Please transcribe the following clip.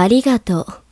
ありがとう。